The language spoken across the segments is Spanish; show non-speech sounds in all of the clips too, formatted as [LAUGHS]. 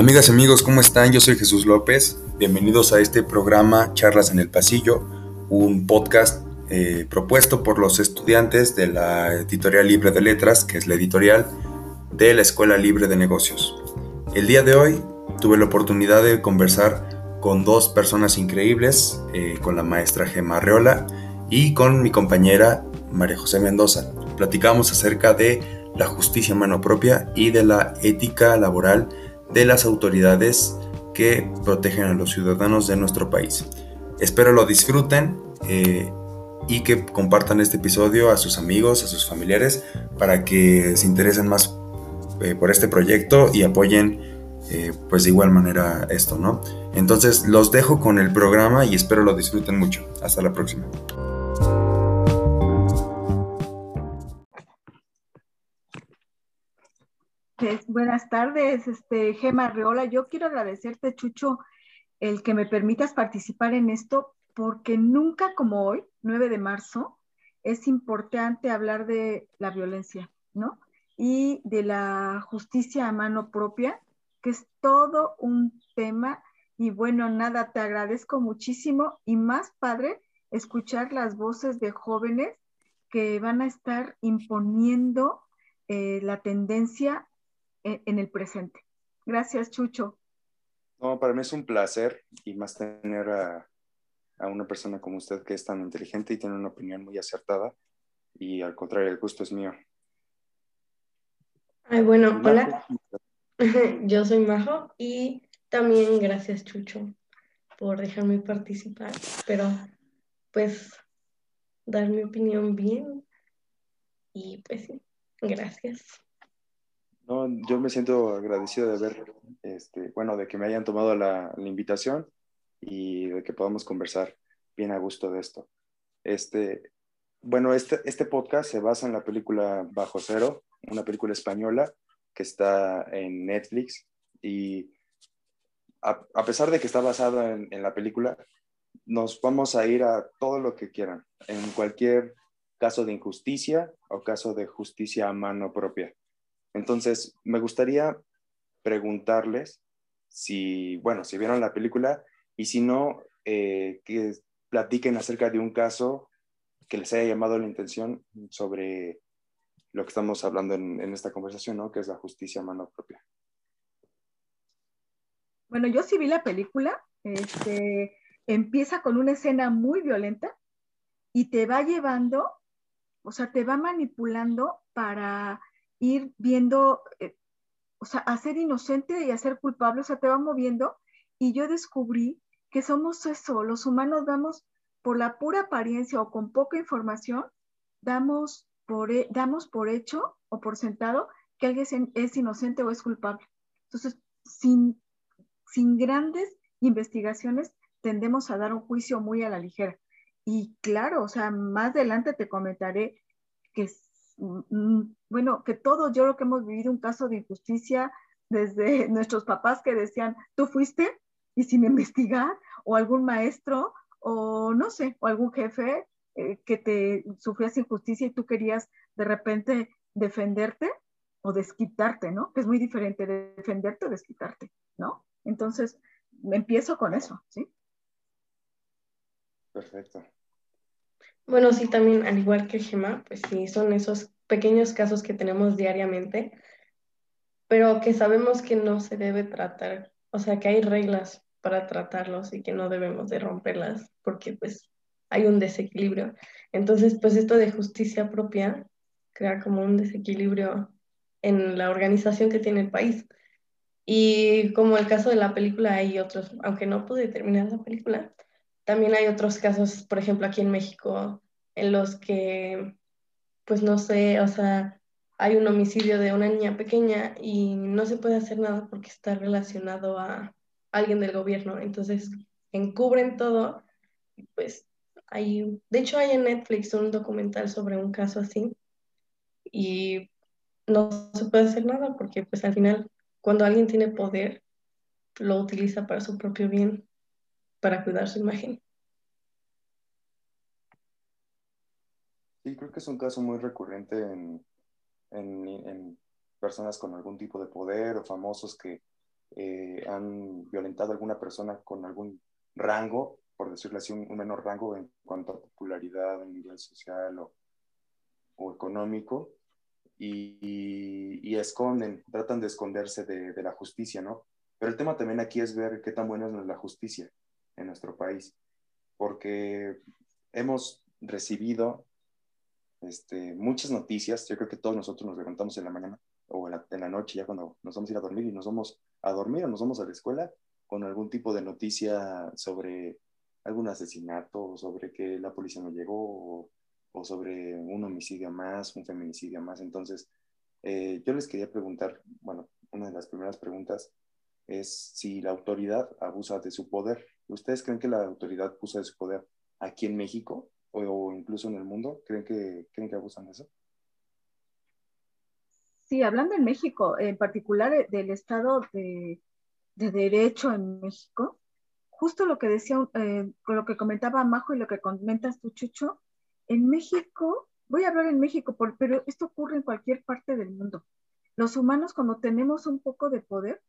Amigas amigos, ¿cómo están? Yo soy Jesús López. Bienvenidos a este programa Charlas en el Pasillo, un podcast eh, propuesto por los estudiantes de la Editorial Libre de Letras, que es la editorial de la Escuela Libre de Negocios. El día de hoy tuve la oportunidad de conversar con dos personas increíbles, eh, con la maestra Gemma Arreola y con mi compañera María José Mendoza. Platicamos acerca de la justicia mano propia y de la ética laboral de las autoridades que protegen a los ciudadanos de nuestro país. Espero lo disfruten eh, y que compartan este episodio a sus amigos, a sus familiares, para que se interesen más eh, por este proyecto y apoyen eh, pues de igual manera esto, ¿no? Entonces los dejo con el programa y espero lo disfruten mucho. Hasta la próxima. Buenas tardes, este, Gema Reola. Yo quiero agradecerte, Chucho, el que me permitas participar en esto, porque nunca como hoy, 9 de marzo, es importante hablar de la violencia, ¿no? Y de la justicia a mano propia, que es todo un tema. Y bueno, nada, te agradezco muchísimo y más padre escuchar las voces de jóvenes que van a estar imponiendo eh, la tendencia en, el presente. Gracias, Chucho. No, para mí es un placer y más tener a, a, una persona como usted que es tan inteligente y tiene una opinión muy acertada y al contrario, el gusto es mío. Ay, bueno, hola. [LAUGHS] Yo soy Majo y también gracias Chucho por dejarme participar, pero pues dar mi opinión bien y pues sí, gracias yo me siento agradecido de ver, este, bueno, de que me hayan tomado la, invitación y de que podamos conversar bien a gusto de esto. Este, bueno, este, este podcast se basa en la película Bajo Cero, una película española que está en Netflix y a, pesar de que está basada en, la película, nos vamos a ir a todo lo que quieran, en cualquier caso de injusticia o caso de justicia a mano propia. Entonces, me gustaría preguntarles si, bueno, si vieron la película y si no, eh, que platiquen acerca de un caso que les haya llamado la atención sobre lo que estamos hablando en, esta conversación, ¿no? Que es la justicia a mano propia. Bueno, yo sí vi la película. Este, empieza con una escena muy violenta y te va llevando, o sea, te va manipulando para ir viendo, eh, o sea, a ser inocente y a ser culpable, o sea, te va moviendo. Y yo descubrí que somos eso, los humanos damos por la pura apariencia o con poca información, damos por, damos por hecho o por sentado que alguien es inocente o es culpable. Entonces, sin, sin grandes investigaciones, tendemos a dar un juicio muy a la ligera. Y claro, o sea, más adelante te comentaré que bueno, que todos yo creo que hemos vivido un caso de injusticia desde [LAUGHS] nuestros papás que decían, tú fuiste y sin investigar, o algún maestro, o no sé, o algún jefe eh, que te sufrías injusticia y tú querías de repente defenderte o desquitarte, ¿no? Que es muy diferente de defenderte o desquitarte, ¿no? Entonces, empiezo con eso, ¿sí? Perfecto. Bueno, sí, también, al igual que Gemma, pues sí, son esos pequeños casos que tenemos diariamente, pero que sabemos que no se debe tratar, o sea, que hay reglas para tratarlos y que no debemos de romperlas porque pues hay un desequilibrio. Entonces, pues esto de justicia propia crea como un desequilibrio en la organización que tiene el país. Y como el caso de la película, hay otros, aunque no pude terminar la película, también hay otros casos, por ejemplo, aquí en México, en los que, pues no sé, o sea, hay un homicidio de una niña pequeña y no se puede hacer nada porque está relacionado a alguien del gobierno. Entonces, encubren todo. Pues hay, de hecho, hay en Netflix un documental sobre un caso así y no se puede hacer nada porque, pues al final, cuando alguien tiene poder, lo utiliza para su propio bien para cuidar su imagen. Sí, creo que es un caso muy recurrente en, en, personas con algún tipo de poder o famosos que eh, han violentado a alguna persona con algún rango, por decirlo así, un, menor rango en cuanto a popularidad, a nivel social o, o económico, y, y, esconden, tratan de esconderse de, de, la justicia, ¿no? Pero el tema también aquí es ver qué tan buena es la justicia en nuestro país, porque hemos recibido este, muchas noticias, yo creo que todos nosotros nos levantamos en la mañana o en la, noche ya cuando nos vamos a ir a dormir y nos vamos a dormir o nos vamos a la escuela con algún tipo de noticia sobre algún asesinato, sobre que la policía no llegó o, o sobre un homicidio más, un feminicidio más. Entonces, eh, yo les quería preguntar, bueno, una de las primeras preguntas es si la autoridad abusa de su poder. ¿Ustedes creen que la autoridad abusa de su poder aquí en México o, incluso en el mundo? ¿Creen que, ¿Creen que abusan de eso? Sí, hablando en México, en particular del Estado de, de Derecho en México, justo lo que decía, eh, lo que comentaba Majo y lo que comentas tú, Chucho, en México, voy a hablar en México, por, pero esto ocurre en cualquier parte del mundo. Los humanos cuando tenemos un poco de poder,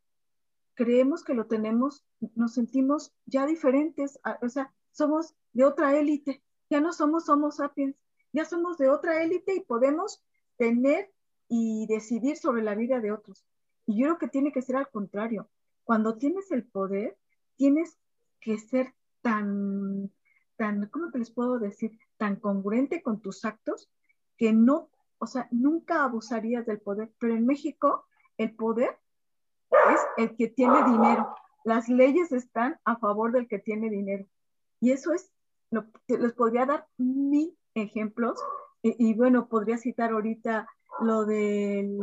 creemos que lo tenemos, nos sentimos ya diferentes, o sea, somos de otra élite, ya no somos Homo sapiens, ya somos de otra élite y podemos tener y decidir sobre la vida de otros. Y yo creo que tiene que ser al contrario. Cuando tienes el poder, tienes que ser tan, tan, ¿cómo te les puedo decir? Tan congruente con tus actos que no, o sea, nunca abusarías del poder. Pero en México, el poder es el que tiene dinero. Las leyes están a favor del que tiene dinero. Y eso es les podría dar mil ejemplos y, bueno, podría citar ahorita lo del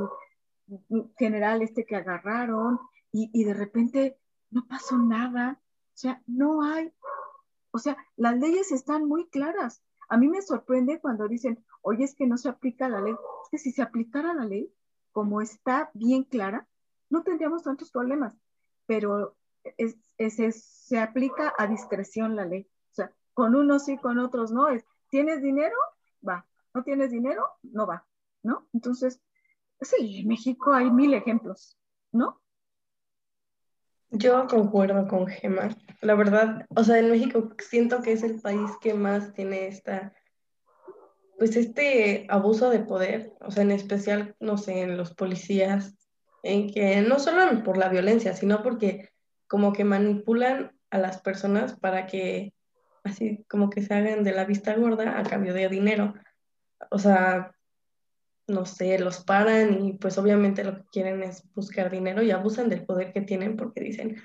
general este que agarraron y, y de repente no pasó nada, o sea, no hay, o sea, las leyes están muy claras. A mí me sorprende cuando dicen, oye, es que no se aplica la ley. Es que si se aplicara la ley, como está bien clara, no tendríamos tantos problemas, pero es, es, se aplica a discreción la ley con unos sí, con otros no. Es, ¿tienes dinero? Va. ¿No tienes dinero? No va. ¿No? Entonces, sí, en México hay mil ejemplos, ¿no? Yo concuerdo con Gemma. La verdad, o sea, en México siento que es el país que más tiene esta, pues este abuso de poder, o sea, en especial, no sé, en los policías, en que no solo por la violencia, sino porque como que manipulan a las personas para que así como que se hagan de la vista gorda a cambio de dinero. O sea, no sé, los paran y pues obviamente lo que quieren es buscar dinero y abusan del poder que tienen porque dicen,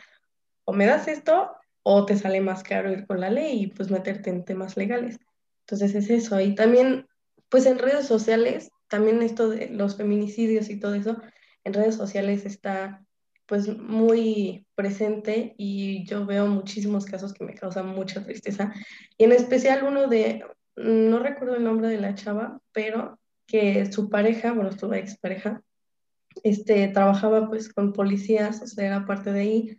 o me das esto o te sale más caro ir con la ley y pues meterte en temas legales. Entonces es eso. Y también, pues en redes sociales, también esto de los feminicidios y todo eso, en redes sociales está pues muy presente y yo veo muchísimos casos que me causan mucha tristeza. Y en especial uno de, no recuerdo el nombre de la chava, pero que su pareja, bueno, su expareja, este, trabajaba pues con policías, o sea, era parte de ahí,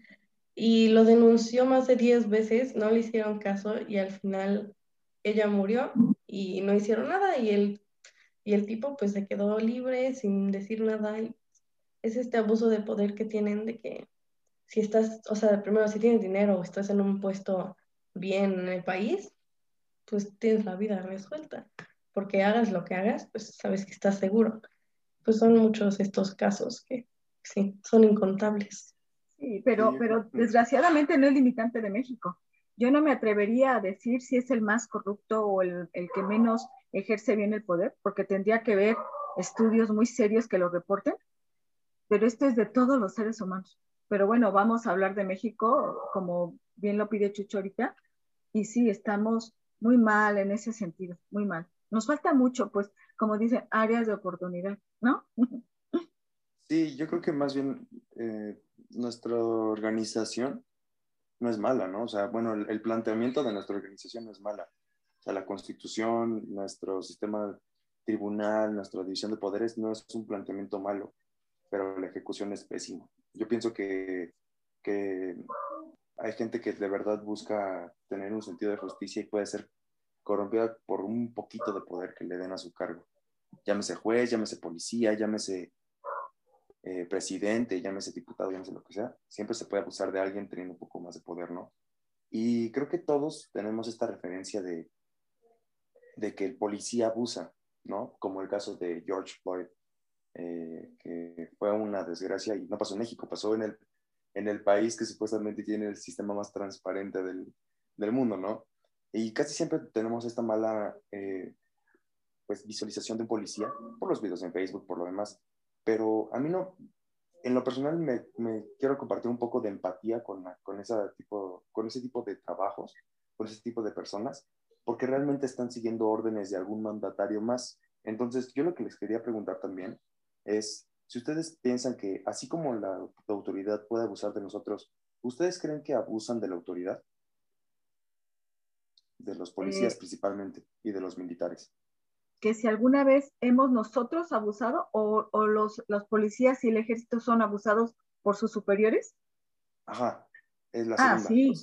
y lo denunció más de 10 veces, no le hicieron caso y al final ella murió y no hicieron nada y el, y el tipo pues se quedó libre sin decir nada y es este abuso de poder que tienen de que si estás, o sea, primero si tienes dinero o estás en un puesto bien en el país, pues tienes la vida resuelta, porque hagas lo que hagas, pues sabes que estás seguro. Pues son muchos estos casos que sí, son incontables. Sí, pero, pero desgraciadamente no es limitante de México. Yo no me atrevería a decir si es el más corrupto o el, el que menos ejerce bien el poder, porque tendría que ver estudios muy serios que lo reporten, pero esto es de todos los seres humanos. Pero bueno, vamos a hablar de México, como bien lo pide Chucho y sí, estamos muy mal en ese sentido, muy mal. Nos falta mucho, pues, como dicen, áreas de oportunidad, ¿no? [LAUGHS] Sí, yo creo que más bien eh, nuestra organización no es mala, ¿no? O sea, bueno, el, el, planteamiento de nuestra organización no es mala. O sea, la constitución, nuestro sistema tribunal, nuestra división de poderes no es un planteamiento malo pero la ejecución es pésima. Yo pienso que, que hay gente que de verdad busca tener un sentido de justicia y puede ser corrompida por un poquito de poder que le den a su cargo. Llámese juez, llámese policía, llámese eh, presidente, llámese diputado, llámese lo que sea, siempre se puede abusar de alguien teniendo un poco más de poder, ¿no? Y creo que todos tenemos esta referencia de, de que el policía abusa, ¿no? Como el caso de George Floyd, eh, que fue una desgracia y no pasó en México, pasó en el, en el país que supuestamente tiene el sistema más transparente del, del mundo, ¿no? Y casi siempre tenemos esta mala eh, pues, visualización de un policía por los videos en Facebook, por lo demás. Pero a mí no, en lo personal me, me quiero compartir un poco de empatía con, con, esa tipo, con ese tipo de trabajos, con ese tipo de personas, porque realmente están siguiendo órdenes de algún mandatario más. Entonces, yo lo que les quería preguntar también es, si ustedes piensan que así como la, autoridad puede abusar de nosotros, ¿ustedes creen que abusan de la autoridad? De los policías eh, principalmente y de los militares que si alguna vez hemos nosotros abusado o, los, los, policías y el ejército son abusados por sus superiores? Ajá, es la ah, sí.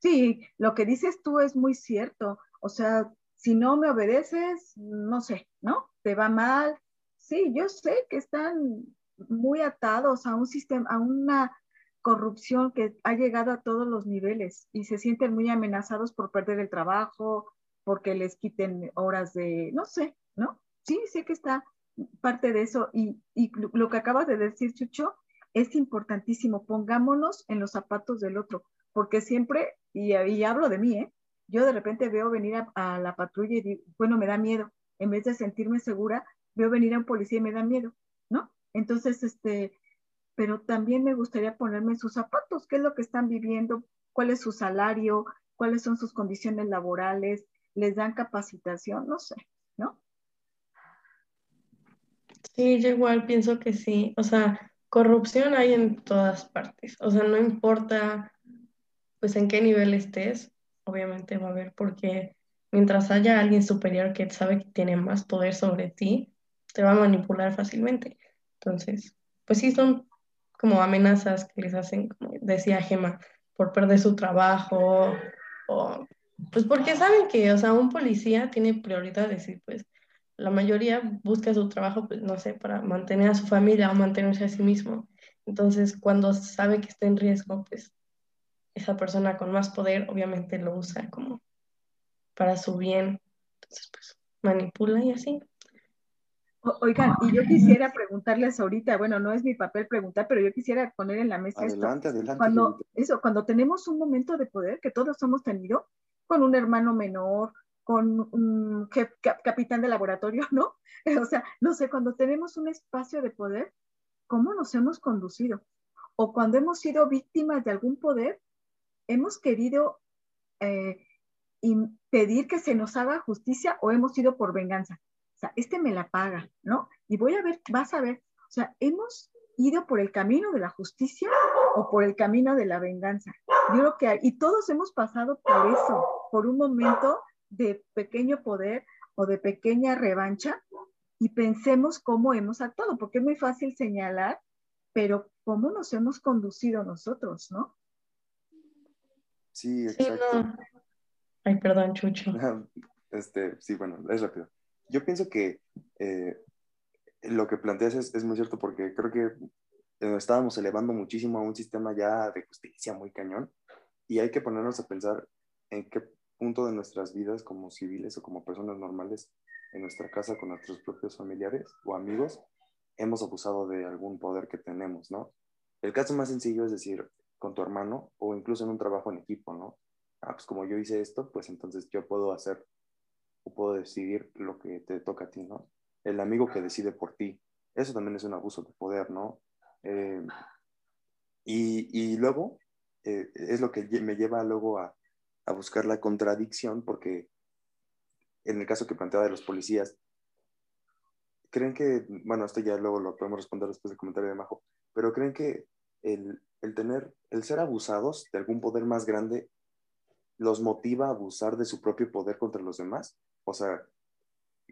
Sí, lo que dices tú es muy cierto. O sea, si no me obedeces, no sé, ¿no? Te va mal. Sí, yo sé que están muy atados a un sistema, a una corrupción que ha llegado a todos los niveles y se sienten muy amenazados por perder el trabajo, porque les quiten horas de, no sé, ¿no? Sí, sé que está parte de eso y, lo que acabas de decir, Chucho, es importantísimo. Pongámonos en los zapatos del otro, porque siempre, y, y hablo de mí, ¿eh? Yo de repente veo venir a, la patrulla y digo, bueno, me da miedo. En vez de sentirme segura, veo venir a un policía y me da miedo, ¿no? Entonces, este, pero también me gustaría ponerme en sus zapatos, qué es lo que están viviendo, cuál es su salario, cuáles son sus condiciones laborales, les dan capacitación, no sé, ¿no? Sí, yo igual pienso que sí. O sea, corrupción hay en todas partes. O sea, no importa pues en qué nivel estés, obviamente va a haber, porque mientras haya alguien superior que sabe que tiene más poder sobre ti, te va a manipular fácilmente. Entonces, pues sí, son como amenazas que les hacen, como decía Gema, por perder su trabajo o pues porque saben que, o sea, un policía tiene prioridades y pues la mayoría busca su trabajo, pues no sé, para mantener a su familia o mantenerse a sí mismo. Entonces, cuando sabe que está en riesgo, pues esa persona con más poder obviamente lo usa como para su bien. Entonces, pues manipula y así. Oigan, y yo quisiera preguntarles ahorita, bueno, no es mi papel preguntar, pero yo quisiera poner en la mesa adelante, Adelante, Cuando, eso, cuando tenemos un momento de poder, que todos hemos tenido, con un hermano menor, con un capitán de laboratorio, [LAUGHS] ¿no? O sea, no sé, cuando tenemos un espacio de poder, ¿cómo nos hemos conducido? O cuando hemos sido víctimas de algún poder, hemos querido eh, impedir que se nos haga justicia o hemos ido por venganza. O sea, este me la paga, ¿no? Y voy a ver, vas a ver, o sea, hemos ido por el camino de la justicia o por el camino de la venganza. Yo creo que, y todos hemos pasado por eso, por un momento de pequeño poder o de pequeña revancha y pensemos cómo hemos actuado, porque es muy fácil señalar, pero cómo nos hemos conducido nosotros, ¿no? Sí, exacto. Ay, perdón, Chucho. [LAUGHS] Este, sí, bueno, es rápido. Yo pienso que eh, lo que planteas es, muy cierto porque creo que eh, estábamos elevando muchísimo a un sistema ya de justicia muy cañón y hay que ponernos a pensar en qué punto de nuestras vidas como civiles o como personas normales en nuestra casa con nuestros propios familiares o amigos hemos abusado de algún poder que tenemos, ¿no? El caso más sencillo es decir, con tu hermano o incluso en un trabajo en equipo, ¿no? Ah, pues como yo hice esto, pues entonces yo puedo hacer o puedo decidir lo que te toca a ti, ¿no? El amigo que decide por ti, eso también es un abuso de poder, ¿no? Eh, y, luego, eh, es lo que me lleva luego a, buscar la contradicción, porque en el caso que planteaba de los policías, creen que, bueno, esto ya luego lo podemos responder después del comentario de Majo, pero creen que el, el tener, el ser abusados de algún poder más grande los motiva a abusar de su propio poder contra los demás. O sea,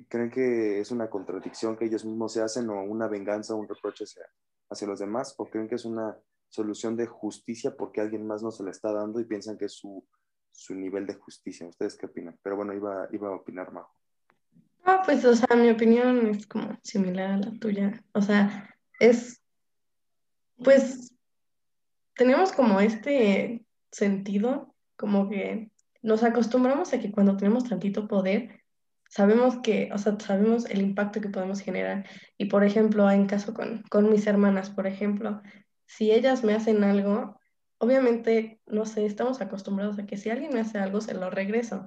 ¿creen que es una contradicción que ellos mismos se hacen o una venganza o un reproche hacia, hacia los demás o creen que es una solución de justicia porque alguien más no se la está dando y piensan que es su, su nivel de justicia. ¿Ustedes qué opinan? Pero bueno, iba, iba a opinar Majo. Ah, pues, o sea, mi opinión es como similar a la tuya. O sea, es pues tenemos como este sentido, como que nos acostumbramos a que cuando tenemos tantito poder, sabemos que, o sea, sabemos el impacto que podemos generar. Y por ejemplo, en caso con, con mis hermanas, por ejemplo, si ellas me hacen algo, obviamente, no sé, estamos acostumbrados a que si alguien me hace algo, se lo regreso.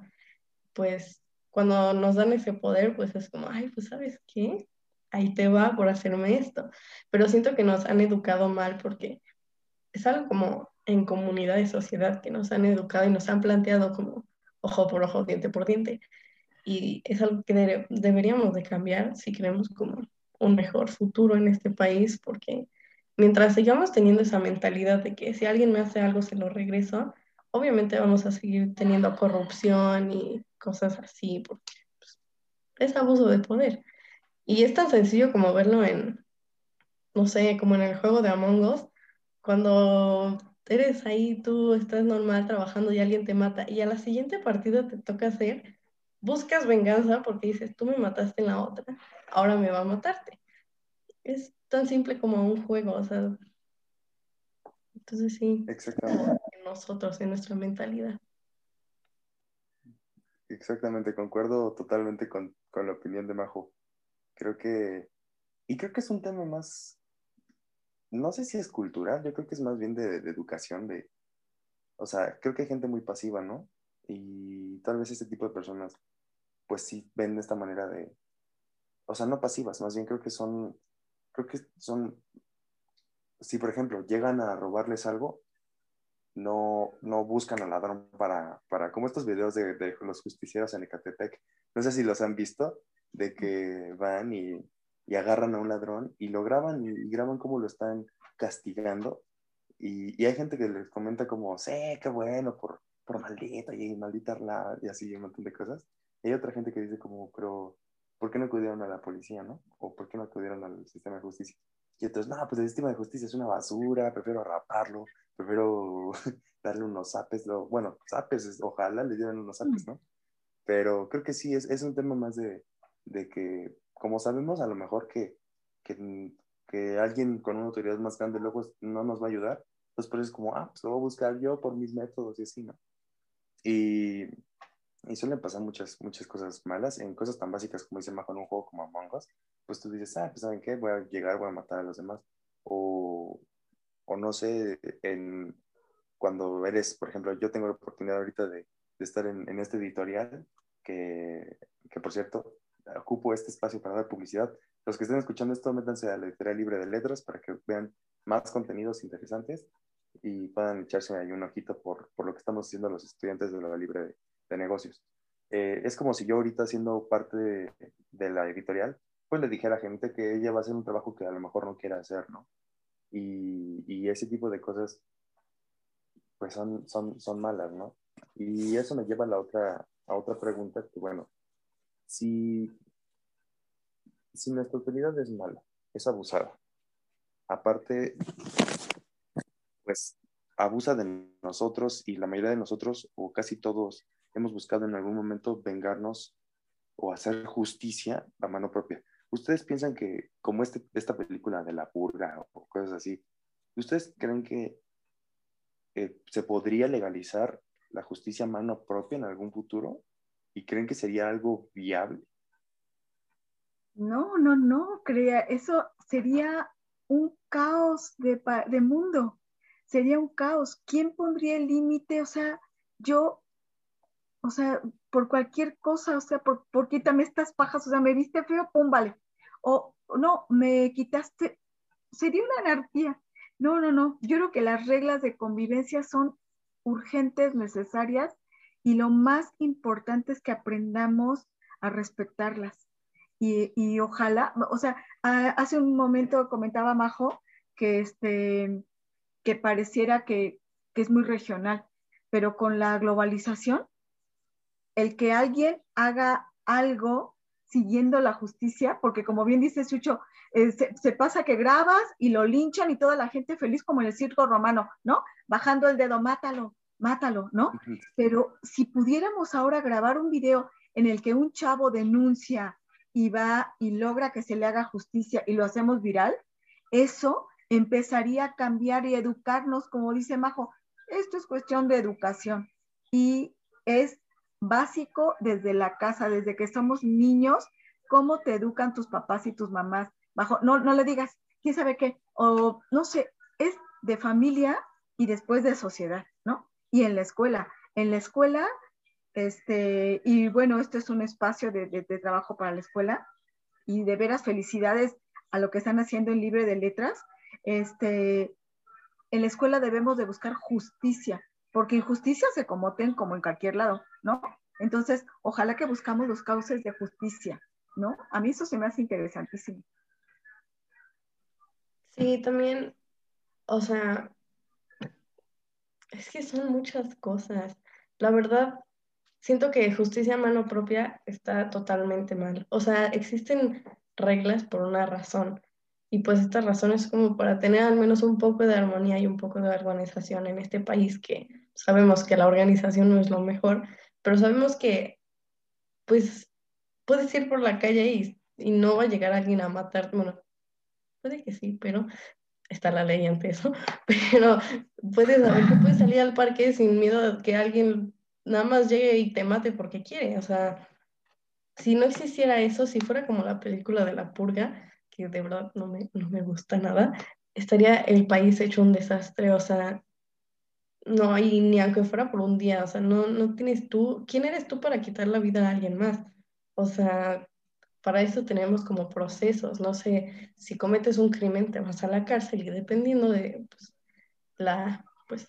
Pues cuando nos dan ese poder, pues es como, ay, pues sabes qué, ahí te va por hacerme esto. Pero siento que nos han educado mal porque es algo como en comunidad y sociedad que nos han educado y nos han planteado como ojo por ojo, diente por diente. Y es algo que deberíamos de cambiar si queremos como un mejor futuro en este país, porque mientras sigamos teniendo esa mentalidad de que si alguien me hace algo se lo regreso, obviamente vamos a seguir teniendo corrupción y cosas así, porque pues, es abuso de poder. Y es tan sencillo como verlo en, no sé, como en el juego de Among Us, cuando eres ahí, tú estás normal trabajando y alguien te mata y a la siguiente partida te toca hacer, buscas venganza porque dices, tú me mataste en la otra, ahora me va a matarte. Es tan simple como un juego, o sea. Entonces sí. Exactamente. En nosotros, en nuestra mentalidad. Exactamente, concuerdo totalmente con, con la opinión de Majo. Creo que, y creo que es un tema más, no sé si es cultural, yo creo que es más bien de, educación, de, o sea, creo que hay gente muy pasiva, ¿no? Y tal vez este tipo de personas, pues sí ven de esta manera de, o sea, no pasivas, más bien creo que son creo que son, si por ejemplo llegan a robarles algo, no, no buscan al ladrón para, para, como estos videos de, de los justicieros en Ecatepec, no sé si los han visto, de que van y, y agarran a un ladrón y lo graban y, graban cómo lo están castigando. Y, y, hay gente que les comenta como, sí, qué bueno, por, por maldito y maldita la, y así un montón de cosas. Y hay otra gente que dice como, pero ¿por qué no acudieron a la policía, no? ¿O por qué no acudieron al sistema de justicia? Y entonces, no, pues el sistema de justicia es una basura, prefiero raparlo, prefiero [LAUGHS] darle unos zapes, bueno, zapes, ojalá le dieran unos zapes, ¿no? Pero creo que sí, es, es un tema más de, de, que, como sabemos, a lo mejor que, que, que, alguien con una autoridad más grande luego no nos va a ayudar, entonces por eso es como, ah, pues lo voy a buscar yo por mis métodos y así, ¿no? Y y suelen pasar muchas, muchas cosas malas en cosas tan básicas como dice Majo en un juego como Among Us. Pues tú dices, ah, pues ¿saben qué? Voy a llegar, voy a matar a los demás. O, o no sé, en, cuando eres, por ejemplo, yo tengo la oportunidad ahorita de, de estar en, en, este editorial, que, que por cierto, ocupo este espacio para dar publicidad. Los que estén escuchando esto, métanse a la editorial libre de letras para que vean más contenidos interesantes y puedan echarse ahí un ojito por, por lo que estamos haciendo los estudiantes de la libre de, de negocios. Eh, es como si yo ahorita siendo parte de, de, la editorial, pues le dijera a gente que ella va a hacer un trabajo que a lo mejor no quiera hacer, ¿no? Y, y ese tipo de cosas, pues son, son, son malas, ¿no? Y eso me lleva a la otra, a otra pregunta, que bueno, si, si nuestra autoridad es mala, es abusada, aparte, pues abusa de nosotros y la mayoría de nosotros, o casi todos, hemos buscado en algún momento vengarnos o hacer justicia a mano propia. ¿Ustedes piensan que, como este, esta película de la purga o cosas así, ¿ustedes creen que eh, se podría legalizar la justicia a mano propia en algún futuro? ¿Y creen que sería algo viable? No, no, no, crea, eso sería un caos de, de mundo, sería un caos. ¿Quién pondría el límite? O sea, yo o sea, por cualquier cosa, o sea, por, por quítame estas pajas, o sea, me viste feo, pum, vale. O no, me quitaste, sería una anarquía. No, no, no, yo creo que las reglas de convivencia son urgentes, necesarias, y lo más importante es que aprendamos a respetarlas. Y, y ojalá, o sea, hace un momento comentaba Majo que, este, que pareciera que, que es muy regional, pero con la globalización, el que alguien haga algo siguiendo la justicia, porque como bien dice Sucho, eh, se, pasa que grabas y lo linchan y toda la gente feliz como en el circo romano, ¿no? Bajando el dedo, mátalo, mátalo, ¿no? Pero si pudiéramos ahora grabar un video en el que un chavo denuncia y va y logra que se le haga justicia y lo hacemos viral, eso empezaría a cambiar y educarnos, como dice Majo, esto es cuestión de educación y es básico desde la casa, desde que somos niños, cómo te educan tus papás y tus mamás. Bajo, no, no le digas, quién sabe qué, o no sé, es de familia y después de sociedad. Y en la escuela. En la escuela, este, y bueno, este es un espacio de, de, trabajo para la escuela y de veras felicidades a lo que están haciendo en Libre de Letras. Este, en la escuela debemos de buscar justicia, porque injusticia se comoten como en cualquier lado, ¿no? Entonces, ojalá que buscamos los cauces de justicia, ¿no? A mí eso se me hace interesantísimo. Sí, también, o sea, es que son muchas cosas. La verdad, siento que justicia a mano propia está totalmente mal. O sea, existen reglas por una razón. Y pues esta razón es como para tener al menos un poco de armonía y un poco de organización en este país que sabemos que la organización no es lo mejor, pero sabemos que pues puedes ir por la calle y, y no va a llegar alguien a matar, bueno, puede que sí, pero está la ley ante eso, [LAUGHS] pero puedes saber que puedes salir al parque sin miedo a que alguien nada más llegue y te mate porque quiere, o sea, si no existiera eso, si fuera como la película de la purga, que de verdad no me, no me gusta nada, estaría el país hecho un desastre, o sea, no, y ni aunque fuera por un día, o sea, no, no tienes tú, ¿quién eres tú para quitar la vida a alguien más? O sea, para eso tenemos como procesos, no sé, si cometes un crimen te vas a la cárcel y dependiendo de pues, la, pues,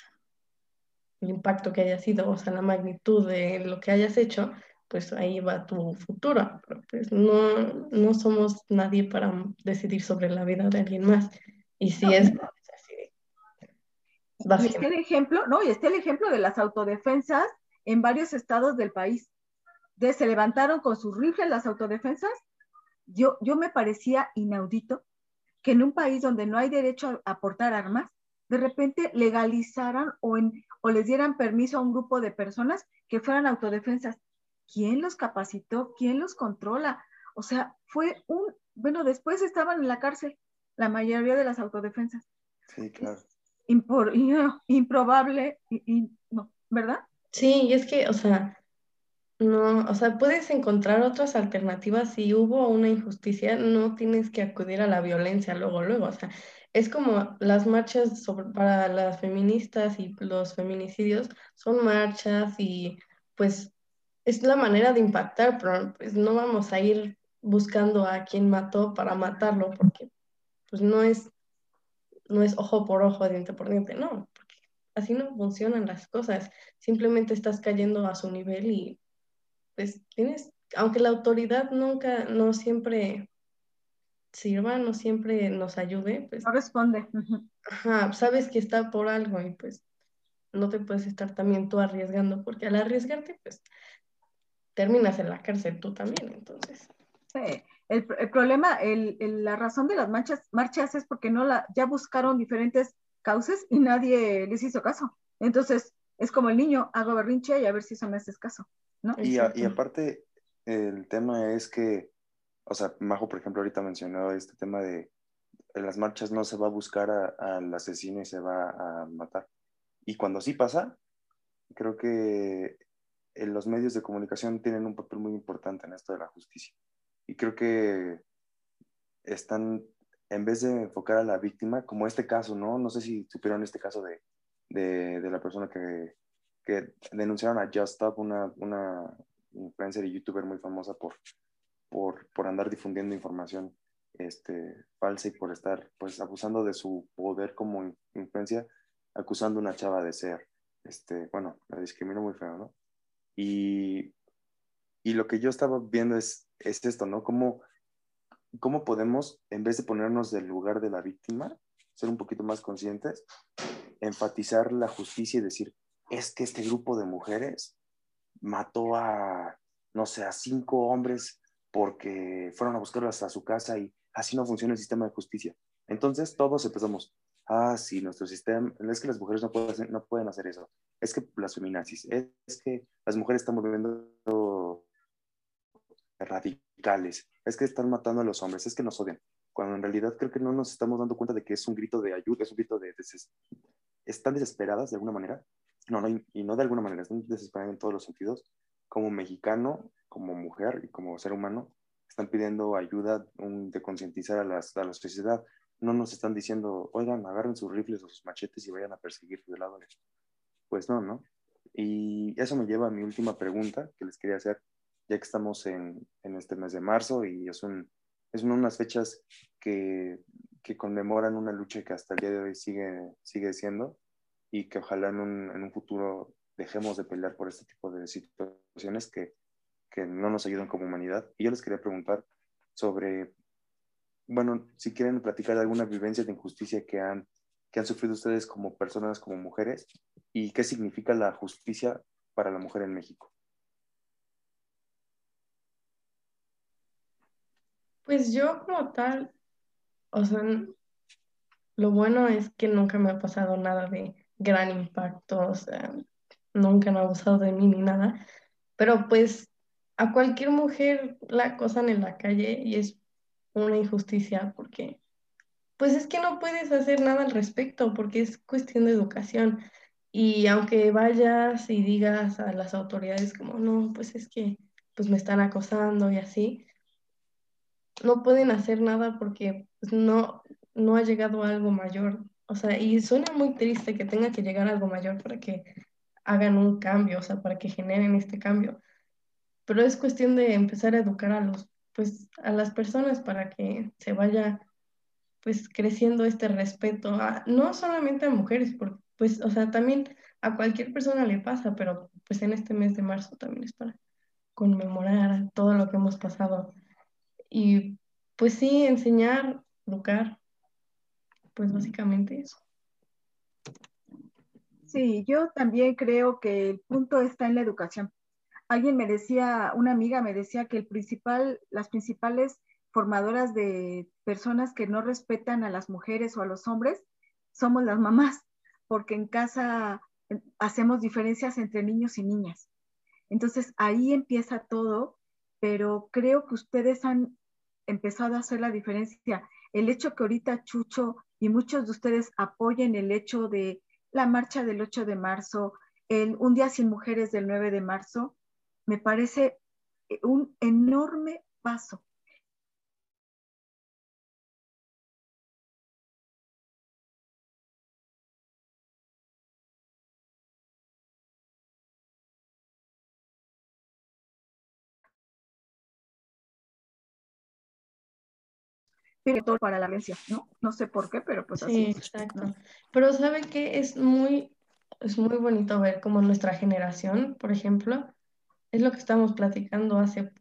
el impacto que haya sido, o sea, la magnitud de lo que hayas hecho, pues ahí va tu futuro. Pero pues no, no somos nadie para decidir sobre la vida de alguien más. Y si es así. Y está el ejemplo, no, y está el ejemplo de las autodefensas en varios estados del país. De, se levantaron con sus rifles las autodefensas. Yo, yo me parecía inaudito que en un país donde no hay derecho a, a portar armas, de repente legalizaran o, en, o les dieran permiso a un grupo de personas que fueran autodefensas. ¿quién los capacitó? ¿Quién los controla? O sea, fue un, bueno, después estaban en la cárcel la mayoría de las autodefensas. Sí, claro. Impor, [LAUGHS] improbable, y, no, ¿verdad? Sí, y es que, o sea, no, o sea, puedes encontrar otras alternativas. Si hubo una injusticia, no tienes que acudir a la violencia luego, luego. O sea, es como las marchas para las feministas y los feminicidios son marchas y pues es la manera de impactar, pero pues no vamos a ir buscando a quien mató para matarlo, porque pues no es, no es ojo por ojo, diente por diente, no, así no funcionan las cosas, simplemente estás cayendo a su nivel y pues tienes, aunque la autoridad nunca, no siempre sirva, no siempre nos ayude, pues... No responde. Ajá, sabes que está por algo y pues no te puedes estar también tú arriesgando, porque al arriesgarte, pues terminas en la cárcel tú también, entonces. Sí. El, el problema, el, el, la razón de las marchas, marchas es porque no la, ya buscaron diferentes causas y nadie les hizo caso. Entonces, es como el niño, hago berrinche y a ver si eso me haces caso, ¿no? Y, a, y aparte, el tema es que, o sea, Majo, por ejemplo, ahorita mencionó este tema de en las marchas no se va a buscar a, al asesino y se va a matar. Y cuando sí pasa, creo que los medios de comunicación tienen un papel muy importante en esto de la justicia. Y creo que están, en vez de enfocar a la víctima, como este caso, ¿no? No sé si supieron este caso de, de, de la persona que, que, denunciaron a Just Stop, una, una influencer y youtuber muy famosa por, por, por andar difundiendo información este, falsa y por estar pues abusando de su poder como influencia, acusando a una chava de ser, este, bueno, la discriminó muy feo, ¿no? Y, y lo que yo estaba viendo es, es esto, ¿no? ¿Cómo, ¿Cómo podemos, en vez de ponernos del lugar de la víctima, ser un poquito más conscientes, enfatizar la justicia y decir, es que este grupo de mujeres mató a, no sé, a cinco hombres porque fueron a buscarlas a su casa y así no funciona el sistema de justicia. Entonces todos empezamos, ah, sí, nuestro sistema, es que las mujeres no pueden hacer, no pueden hacer eso, es que las feminazis, es, es que las mujeres están moviendo radicales, es que están matando a los hombres, es que nos odian, cuando en realidad creo que no nos estamos dando cuenta de que es un grito de ayuda, es un grito de... están desesperadas de alguna manera, no, no, y no de alguna manera, están desesperadas en todos los sentidos, como mexicano, como mujer y como ser humano, están pidiendo ayuda de concientizar a, a la sociedad. No nos están diciendo, oigan, agarren sus rifles o sus machetes y vayan a perseguir violadores. Pues no, ¿no? Y eso me lleva a mi última pregunta que les quería hacer, ya que estamos en, en este mes de marzo y es, un, es unas fechas que, que, conmemoran una lucha que hasta el día de hoy sigue, sigue siendo y que ojalá en un, en un futuro dejemos de pelear por este tipo de situaciones que, que no nos ayudan como humanidad. Y yo les quería preguntar sobre, bueno, si quieren platicar de alguna vivencia de injusticia que han, que han sufrido ustedes como personas, como mujeres, y qué significa la justicia para la mujer en México. Pues yo como tal, o sea, lo bueno es que nunca me ha pasado nada de gran impacto, o sea, nunca han abusado de mí ni nada, pero pues a cualquier mujer la acosan en la calle y es una injusticia porque pues es que no puedes hacer nada al respecto porque es cuestión de educación. Y aunque vayas y digas a las autoridades como, no, pues es que pues me están acosando y así, no pueden hacer nada porque pues, no, no ha llegado algo mayor. O sea, y suena muy triste que tenga que llegar algo mayor para que hagan un cambio, o sea, para que generen este cambio. Pero es cuestión de empezar a educar a los, pues, a las personas para que se vaya, pues, creciendo este respeto, no solamente a mujeres, porque pues, o sea, también a cualquier persona le pasa, pero pues en este mes de marzo también es para conmemorar todo lo que hemos pasado. Y pues sí, enseñar, educar, pues básicamente eso. Sí, yo también creo que el punto está en la educación. Alguien me decía, una amiga me decía que el principal, las principales formadoras de personas que no respetan a las mujeres o a los hombres somos las mamás porque en casa hacemos diferencias entre niños y niñas. Entonces ahí empieza todo, pero creo que ustedes han empezado a hacer la diferencia. El hecho que ahorita Chucho y muchos de ustedes apoyen el hecho de la marcha del 8 de marzo, el Un Día Sin Mujeres del 9 de marzo, me parece un enorme paso. Todo para la violencia, ¿no? No sé por qué, pero pues así. Sí, exacto. Pero sabe que es muy, es muy bonito ver cómo nuestra generación, por ejemplo, es lo que estamos platicando hace,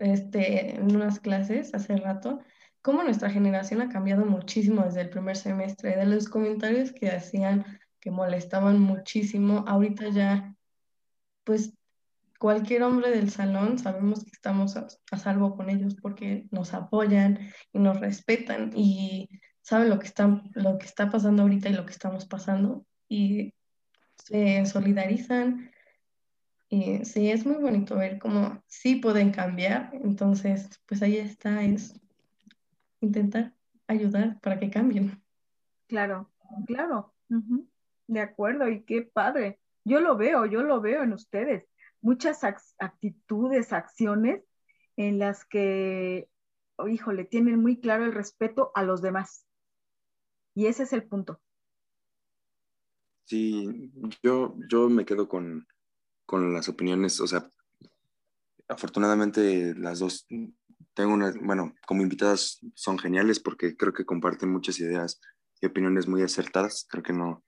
este, en unas clases hace rato, cómo nuestra generación ha cambiado muchísimo desde el primer semestre, de los comentarios que hacían que molestaban muchísimo, ahorita ya, pues cualquier hombre del salón sabemos que estamos a, salvo con ellos porque nos apoyan y nos respetan y saben lo que, está, lo que está pasando ahorita y lo que estamos pasando y se solidarizan. Y sí, es muy bonito ver cómo sí pueden cambiar. Entonces, pues ahí está, es intentar ayudar para que cambien. Claro, claro. De acuerdo, y qué padre. Yo lo veo, yo lo veo en ustedes muchas actitudes, acciones en las que, oh, híjole, tienen muy claro el respeto a los demás. Y ese es el punto. Sí, yo, yo me quedo con, con las opiniones, o sea, afortunadamente las dos, tengo una, bueno, como invitadas son geniales porque creo que comparten muchas ideas y opiniones muy acertadas, creo que no,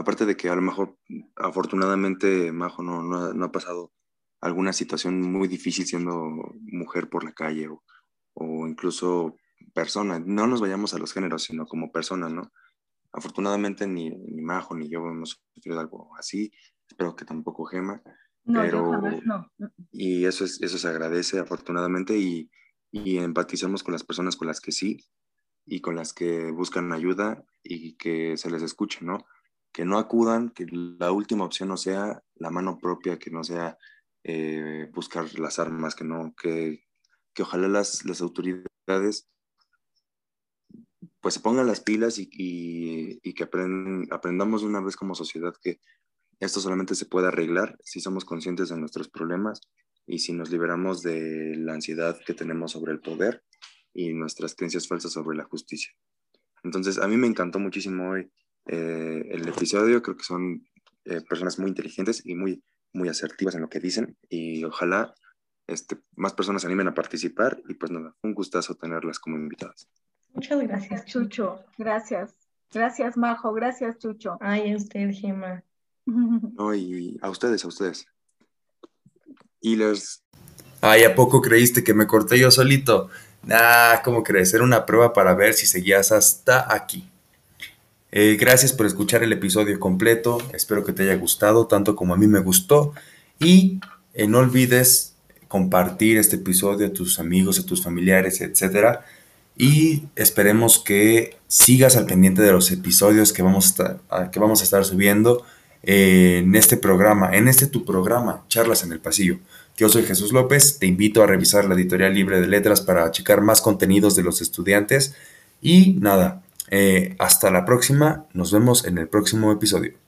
aparte de que a lo mejor afortunadamente Majo no, no, ha pasado alguna situación muy difícil siendo mujer por la calle o, o, incluso persona, no nos vayamos a los géneros, sino como persona, ¿no? Afortunadamente ni, ni Majo ni yo hemos sufrido algo así, espero que tampoco Gema. No, pero, no. Y eso, es, eso se agradece afortunadamente y, y empatizamos con las personas con las que sí y con las que buscan ayuda y que se les escuche, ¿no? Que no acudan, que la última opción no sea la mano propia, que no sea eh, buscar las armas, que no, que que ojalá las, las autoridades pues se pongan las pilas y, y, que aprendamos una vez como sociedad que esto solamente se puede arreglar si somos conscientes de nuestros problemas y si nos liberamos de la ansiedad que tenemos sobre el poder y nuestras creencias falsas sobre la justicia. Entonces, a mí me encantó muchísimo hoy eh, el episodio, creo que son eh, personas muy inteligentes y muy, muy asertivas en lo que dicen y ojalá este, más personas se animen a participar y pues nada, un gustazo tenerlas como invitadas. Muchas gracias, Chucho. Gracias. Gracias, Majo. Gracias, Chucho. Ay, a usted, Gemma. [LAUGHS] No, y a ustedes, a ustedes. Y les... Ay, ¿a poco creíste que me corté yo solito? Nah, ¿cómo crees? Era una prueba para ver si seguías hasta aquí. Eh, gracias por escuchar el episodio completo. Espero que te haya gustado tanto como a mí me gustó. Y eh, no olvides compartir este episodio a tus amigos, a tus familiares, etc. Y esperemos que sigas al pendiente de los episodios que vamos a estar, que vamos a estar subiendo en este programa, en este tu programa, Charlas en el Pasillo. Yo soy Jesús López, te invito a revisar la editorial libre de letras para checar más contenidos de los estudiantes y nada, eh, hasta la próxima, nos vemos en el próximo episodio.